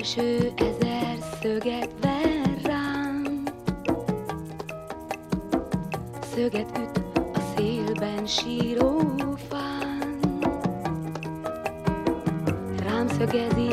eső ezer szöget ver rám. Szöget üt a szélben síró fán, rám szögezi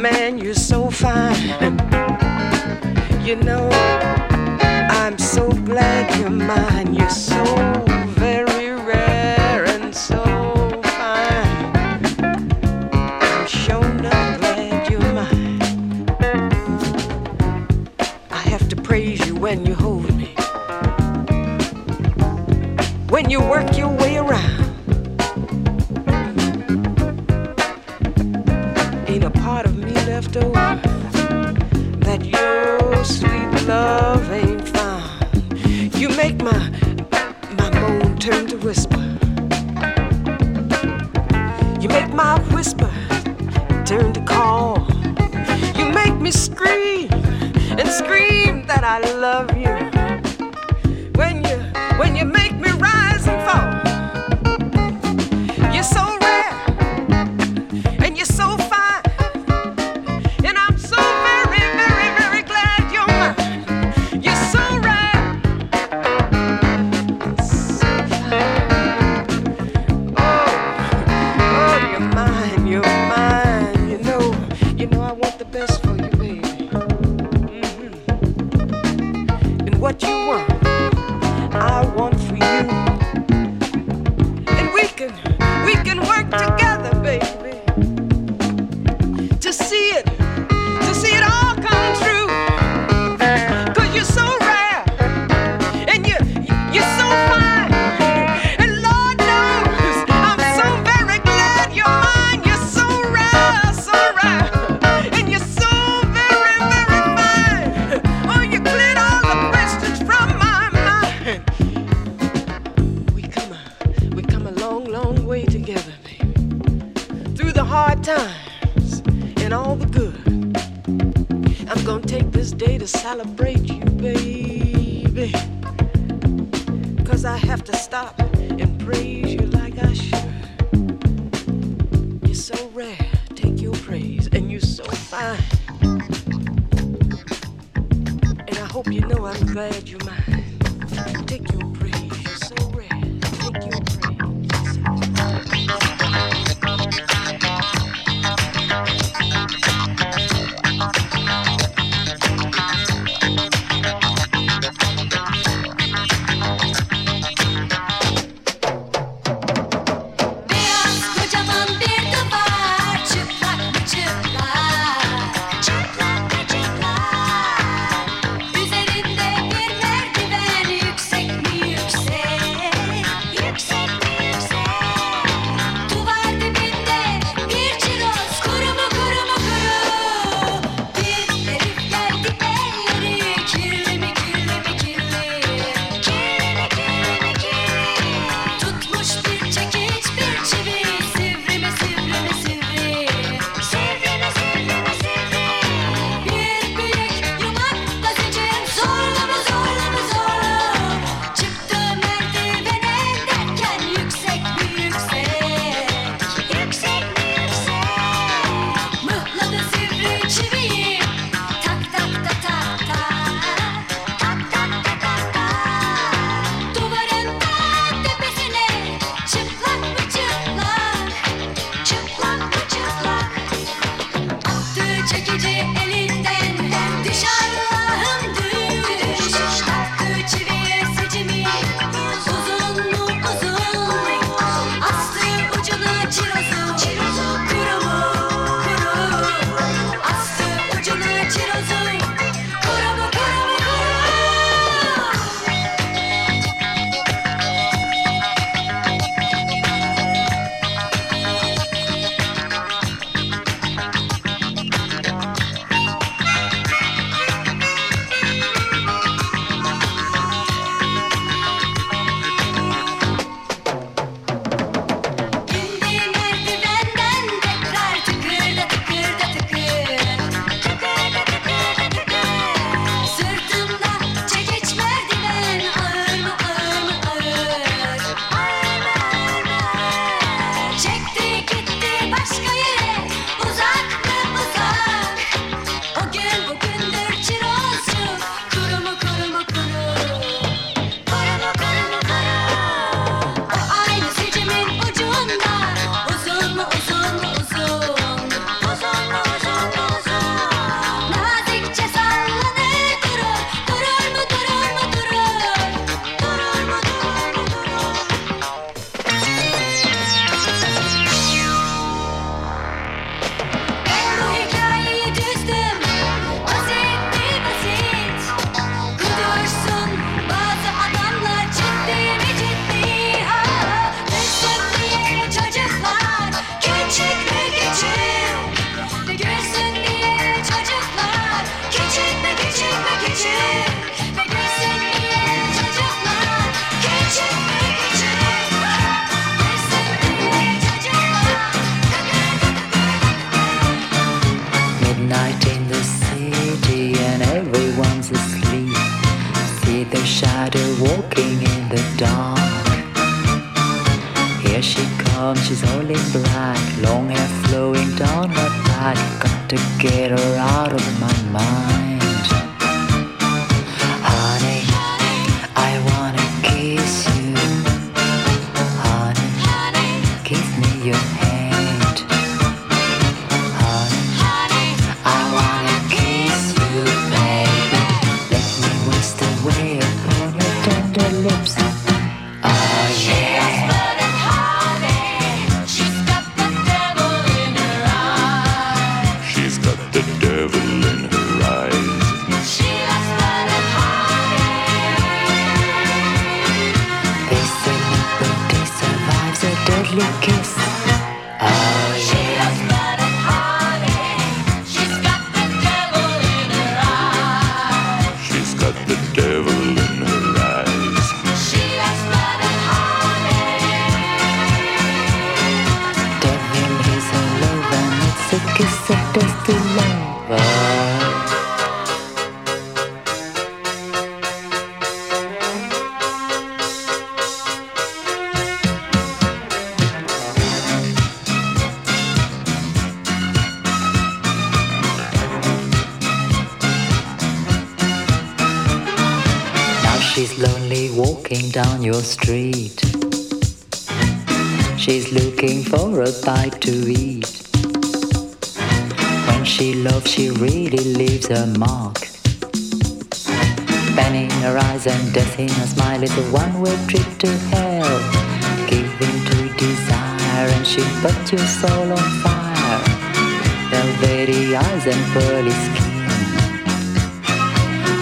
Man, you're so fine. You know, I'm so glad you're mine. You're so. I love to celebrate you. street. She's looking for a bite to eat. When she loves, she really leaves a mark. Fanning her eyes and dancing her smile is a one-way trip to hell. Giving to desire and she puts your soul on fire. Velvety eyes and pearly skin.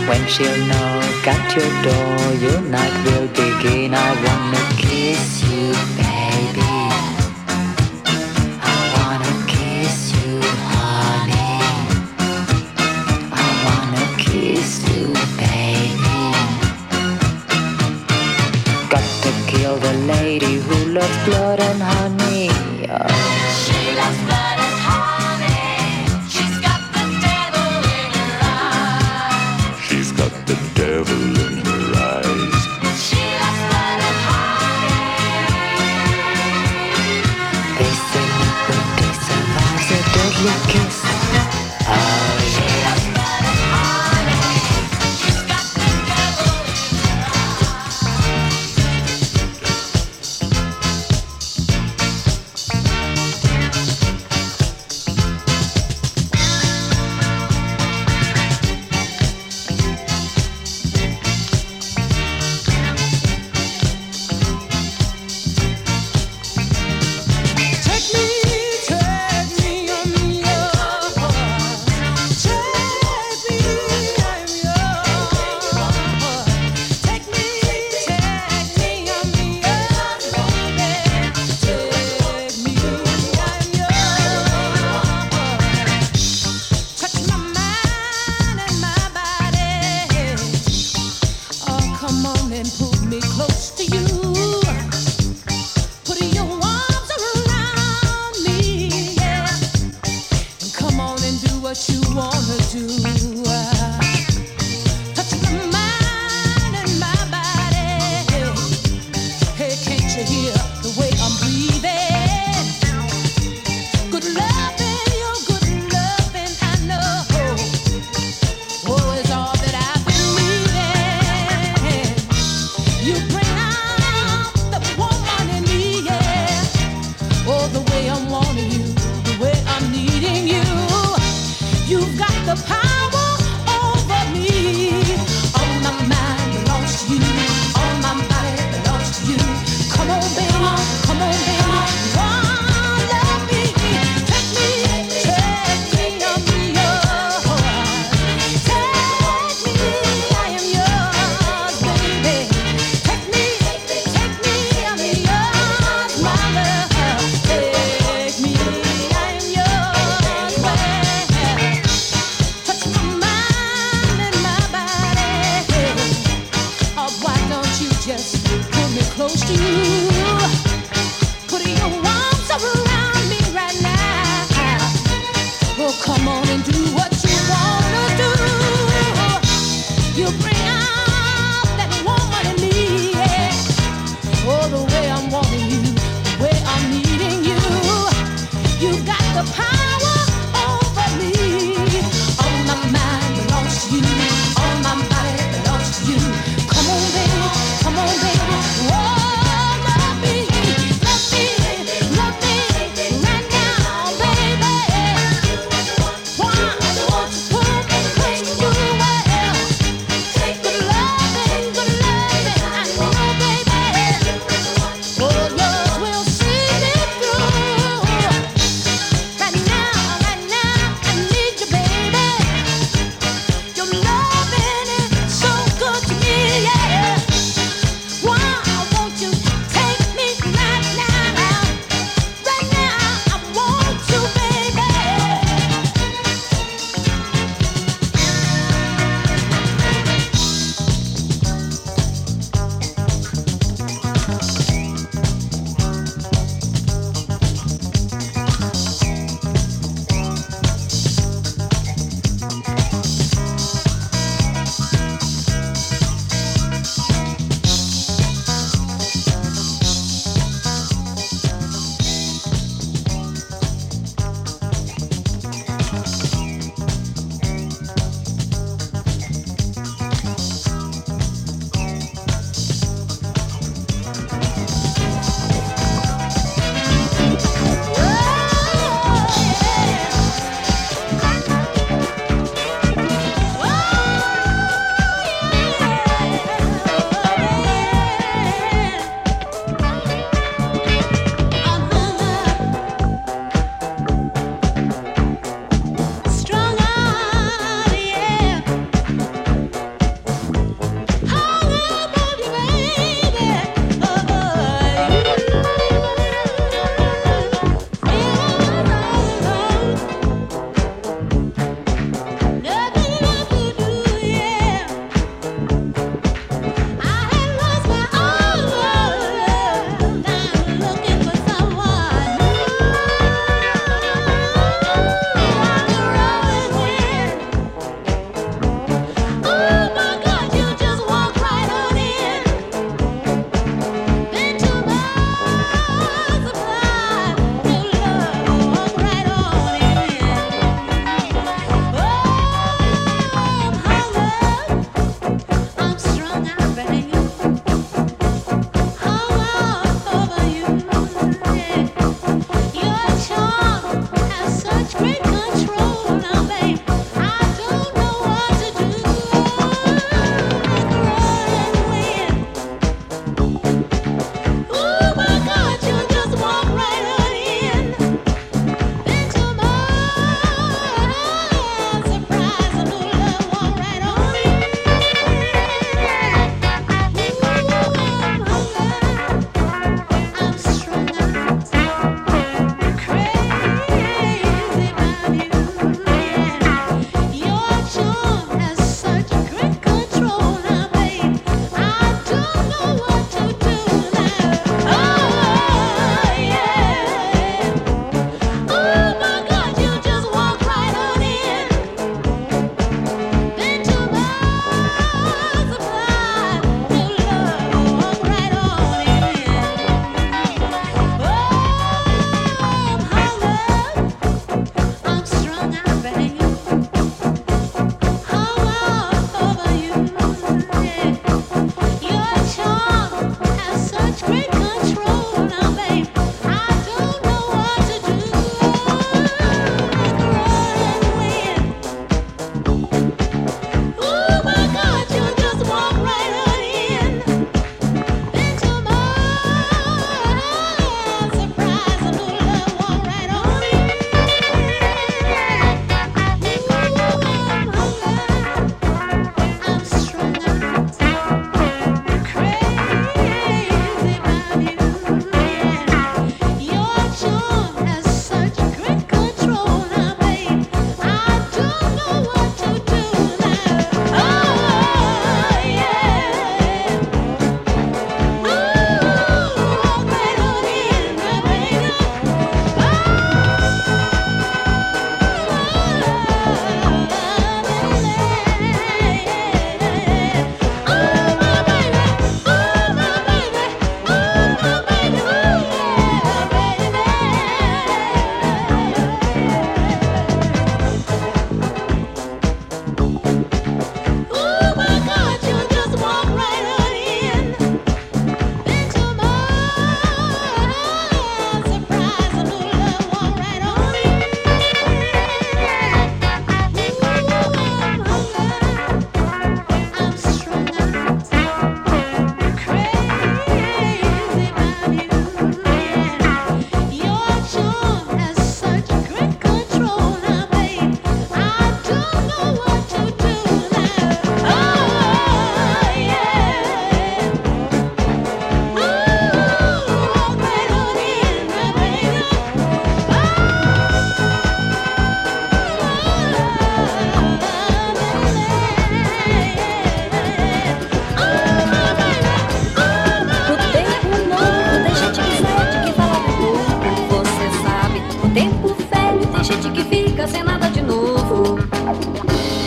When she'll knock at your door, your night will begin. I wanna kiss you, baby. I wanna kiss you, honey. I wanna kiss you, baby. Got to kill the lady who loves blood and honey. me close to you.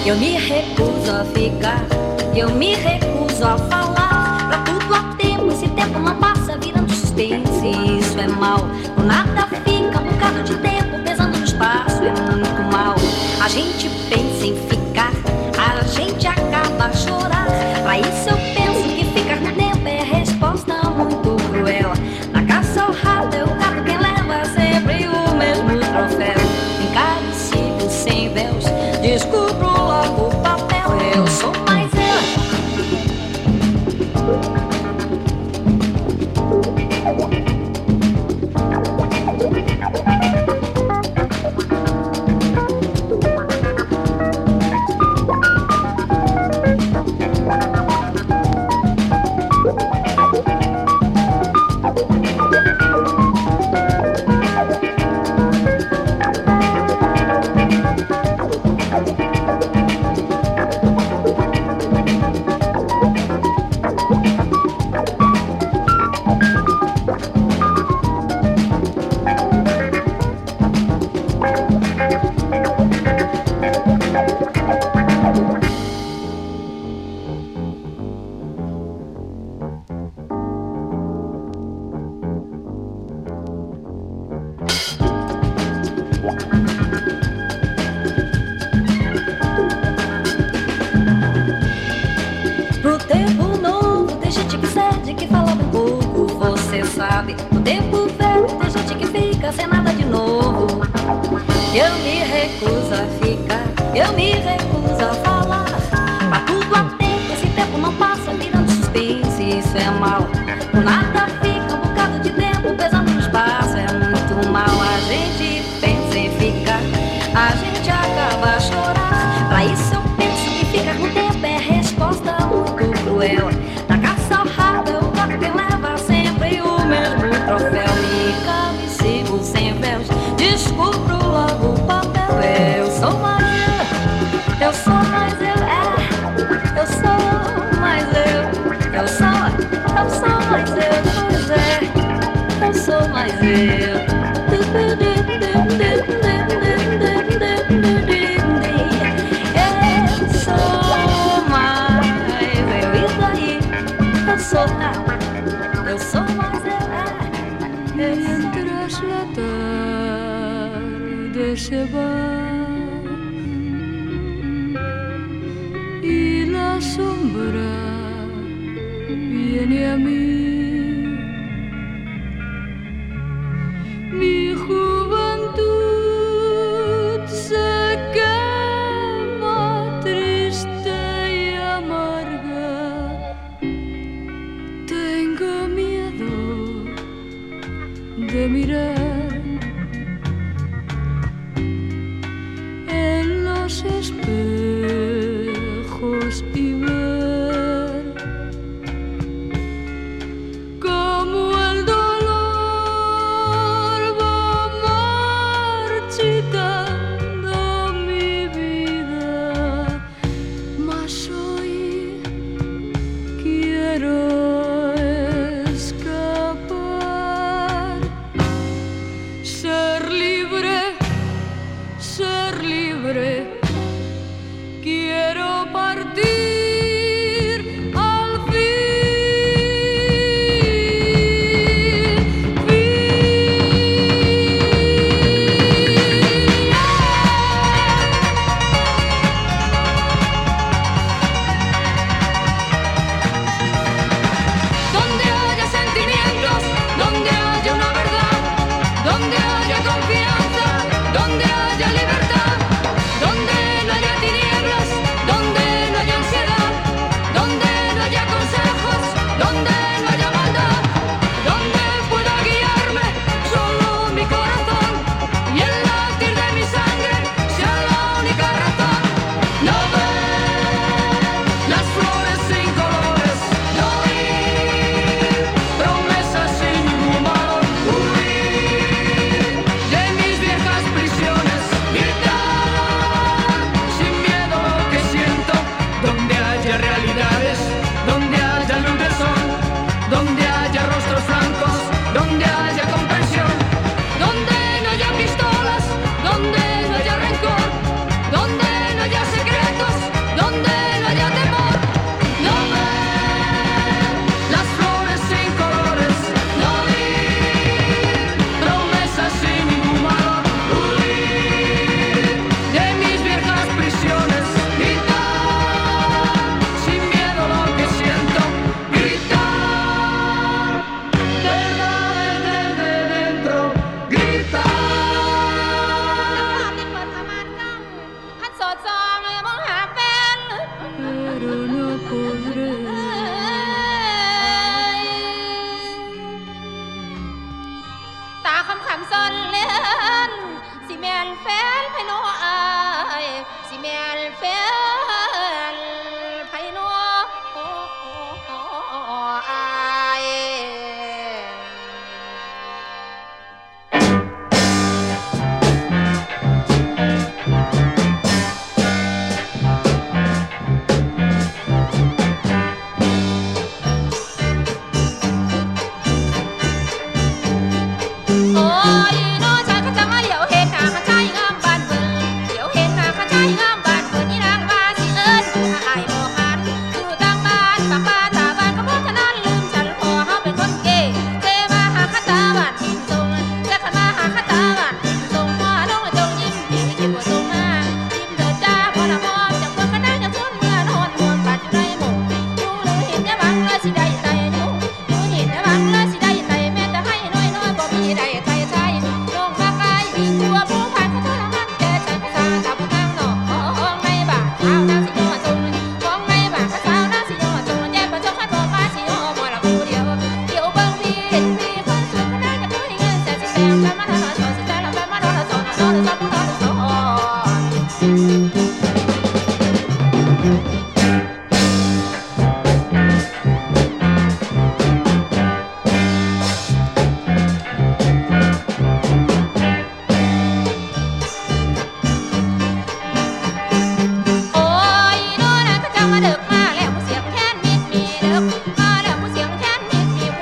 Eu me recuso a ficar, eu me recuso a falar. recuso a ficar, eu me recuso a falar. Pra tudo há tempo, esse tempo não passa virando suspense, isso é mal. Por nada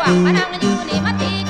ว่างมานั่งอยู่นี่มาตี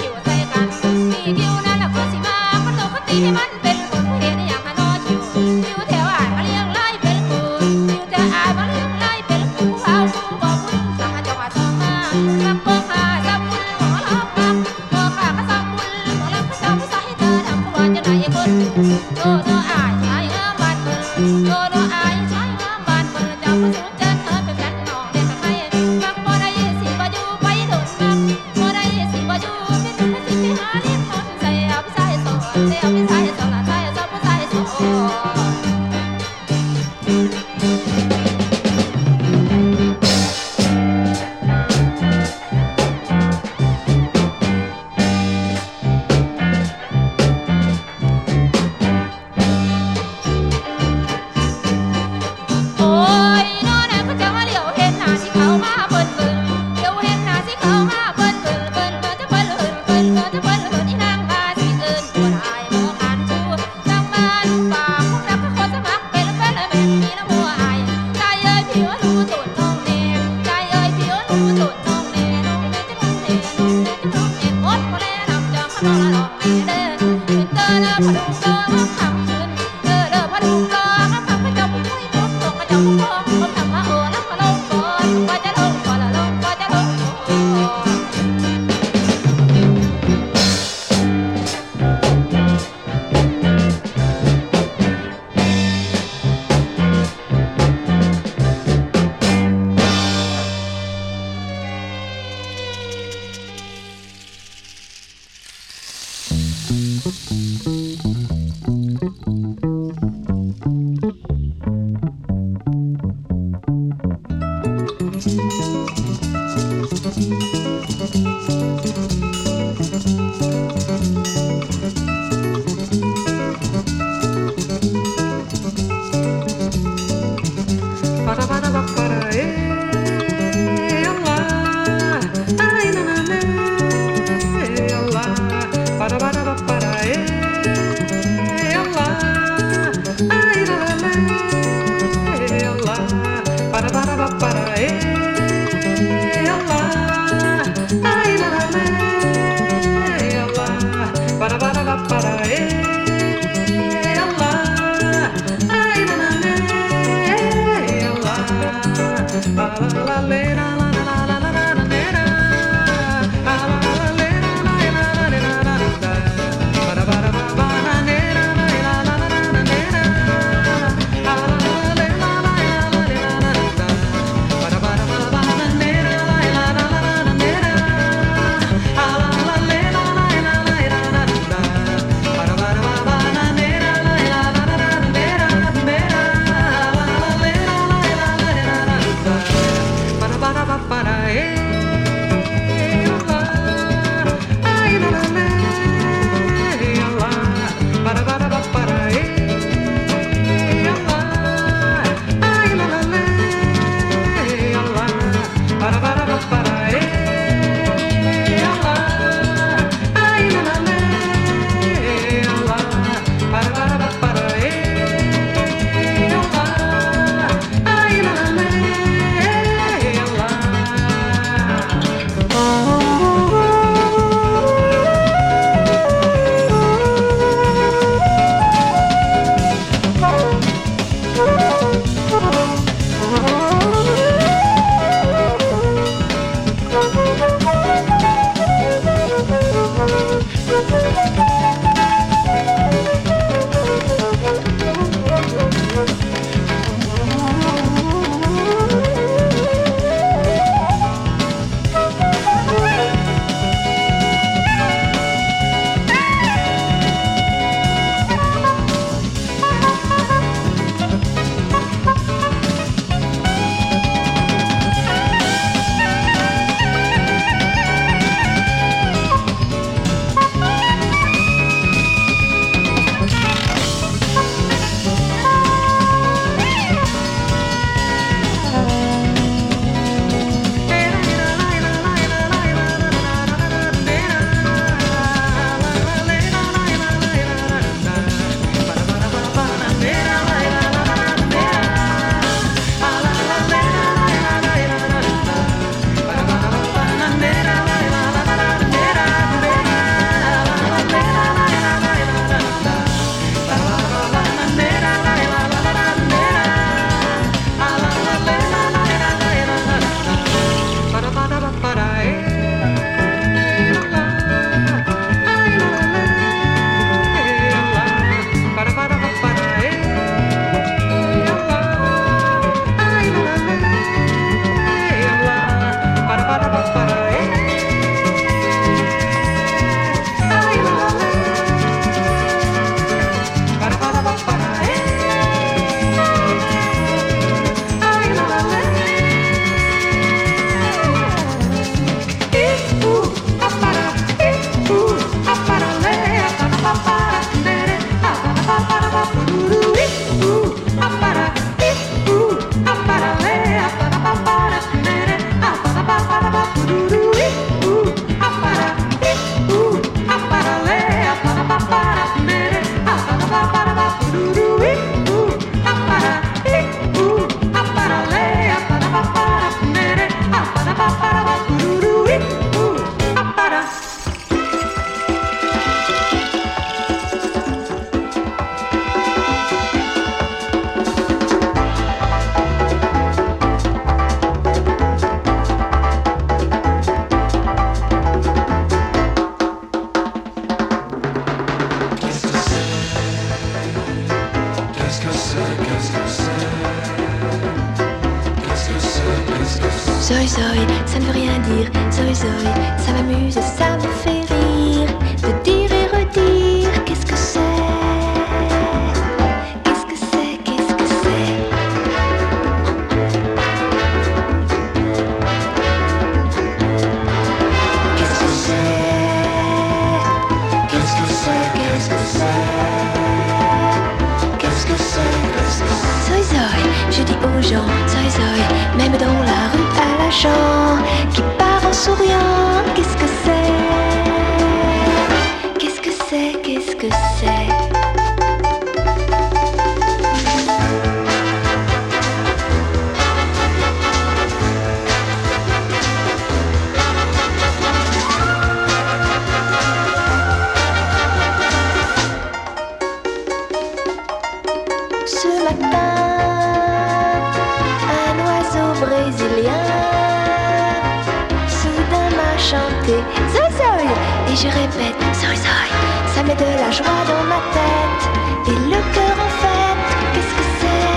Ça met de la joie dans ma tête. Et le cœur en fête Qu'est-ce que c'est?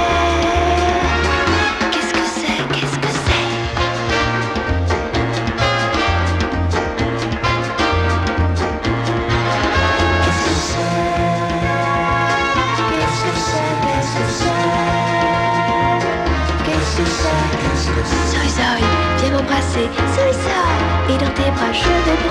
Qu'est-ce que c'est? Qu'est-ce que c'est? Qu'est-ce que c'est? Qu'est-ce que Zoï zoï, viens m'embrasser. Zoï zoï Et dans tes bras je vais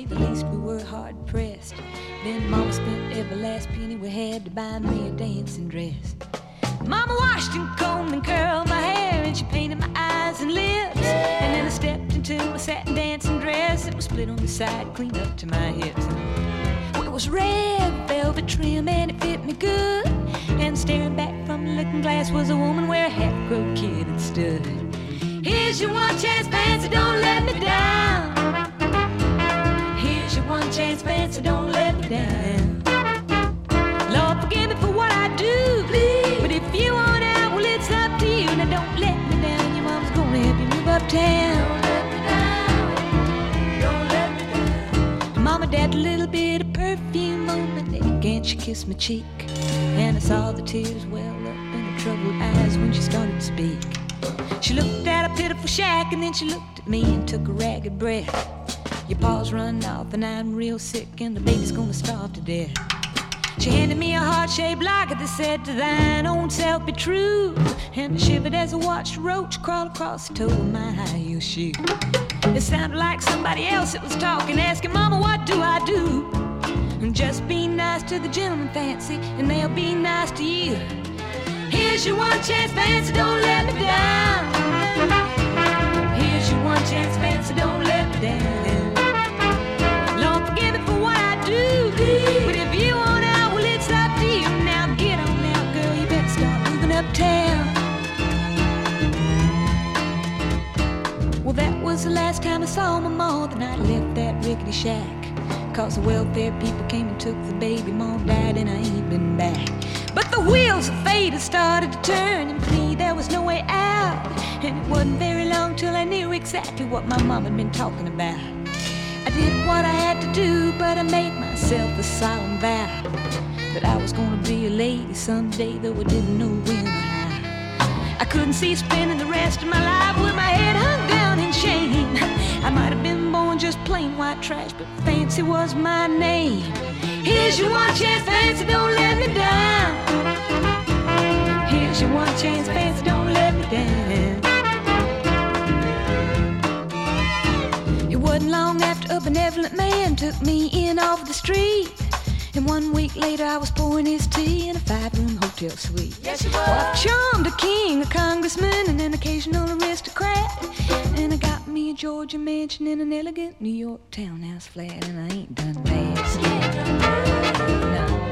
say the least, we were hard pressed. Then Mama spent every last penny we had to buy me a dancing dress. Mama washed and combed and curled my hair, and she painted my eyes and lips. And then I stepped into a satin dancing dress. that was split on the side, clean up to my hips. It was red velvet trim and it fit me good. And staring back from the looking glass was a woman where a half grown kid had stood. Here's your one chance, fancy, don't let me down. One chance, fancy, don't let me down. Lord, forgive me for what I do. Please. But if you want out, well, it's up to you. Now, don't let me down. Your mom's gonna help you move uptown. Don't let me down. Don't let me down. Mama dabbed a little bit of perfume on my neck and she kissed my cheek. And I saw the tears well up in her troubled eyes when she started to speak. She looked at a pitiful shack and then she looked at me and took a ragged breath. Your paws run off and I'm real sick and the baby's gonna starve to death. She handed me a heart-shaped locket that said, "To thine own self be true." And I shivered as I watched a roach crawl across the toe of my high heel shoe. It sounded like somebody else that was talking, asking, "Mama, what do I do?" And just be nice to the gentleman, fancy, and they'll be nice to you. Here's your one chance, fancy, don't let me down. Here's your one chance, fancy, don't let me down. What my mom had been talking about. I did what I had to do, but I made myself a solemn vow that I was gonna be a lady someday, though I didn't know when. I couldn't see spending the rest of my life with my head hung down in shame. I might have been born just plain white trash, but fancy was my name. Here's your one chance, fancy, don't let me down. Here's your one chance, fancy, don't let me down. Wasn't long after a benevolent man took me in off the street. And one week later, I was pouring his tea in a five-room hotel suite. Yes, you were. Well, I've charmed a king, a congressman, and an occasional aristocrat. And I got me a Georgia mansion in an elegant New York townhouse flat, and I ain't done bad. No.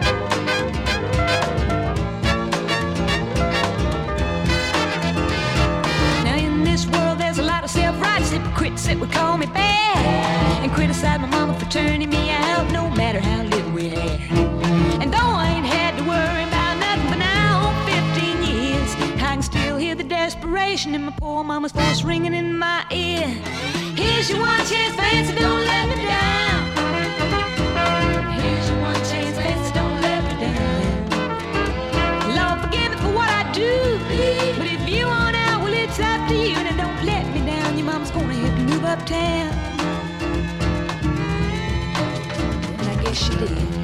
A lot of self-righteous hypocrites that would call me bad and criticize my mama for turning me out no matter how little we had. And though I ain't had to worry about nothing for now 15 years, I can still hear the desperation in my poor mama's voice ringing in my ear. Here's your one chance, fancy, don't let me down. Uptown. And I guess she did.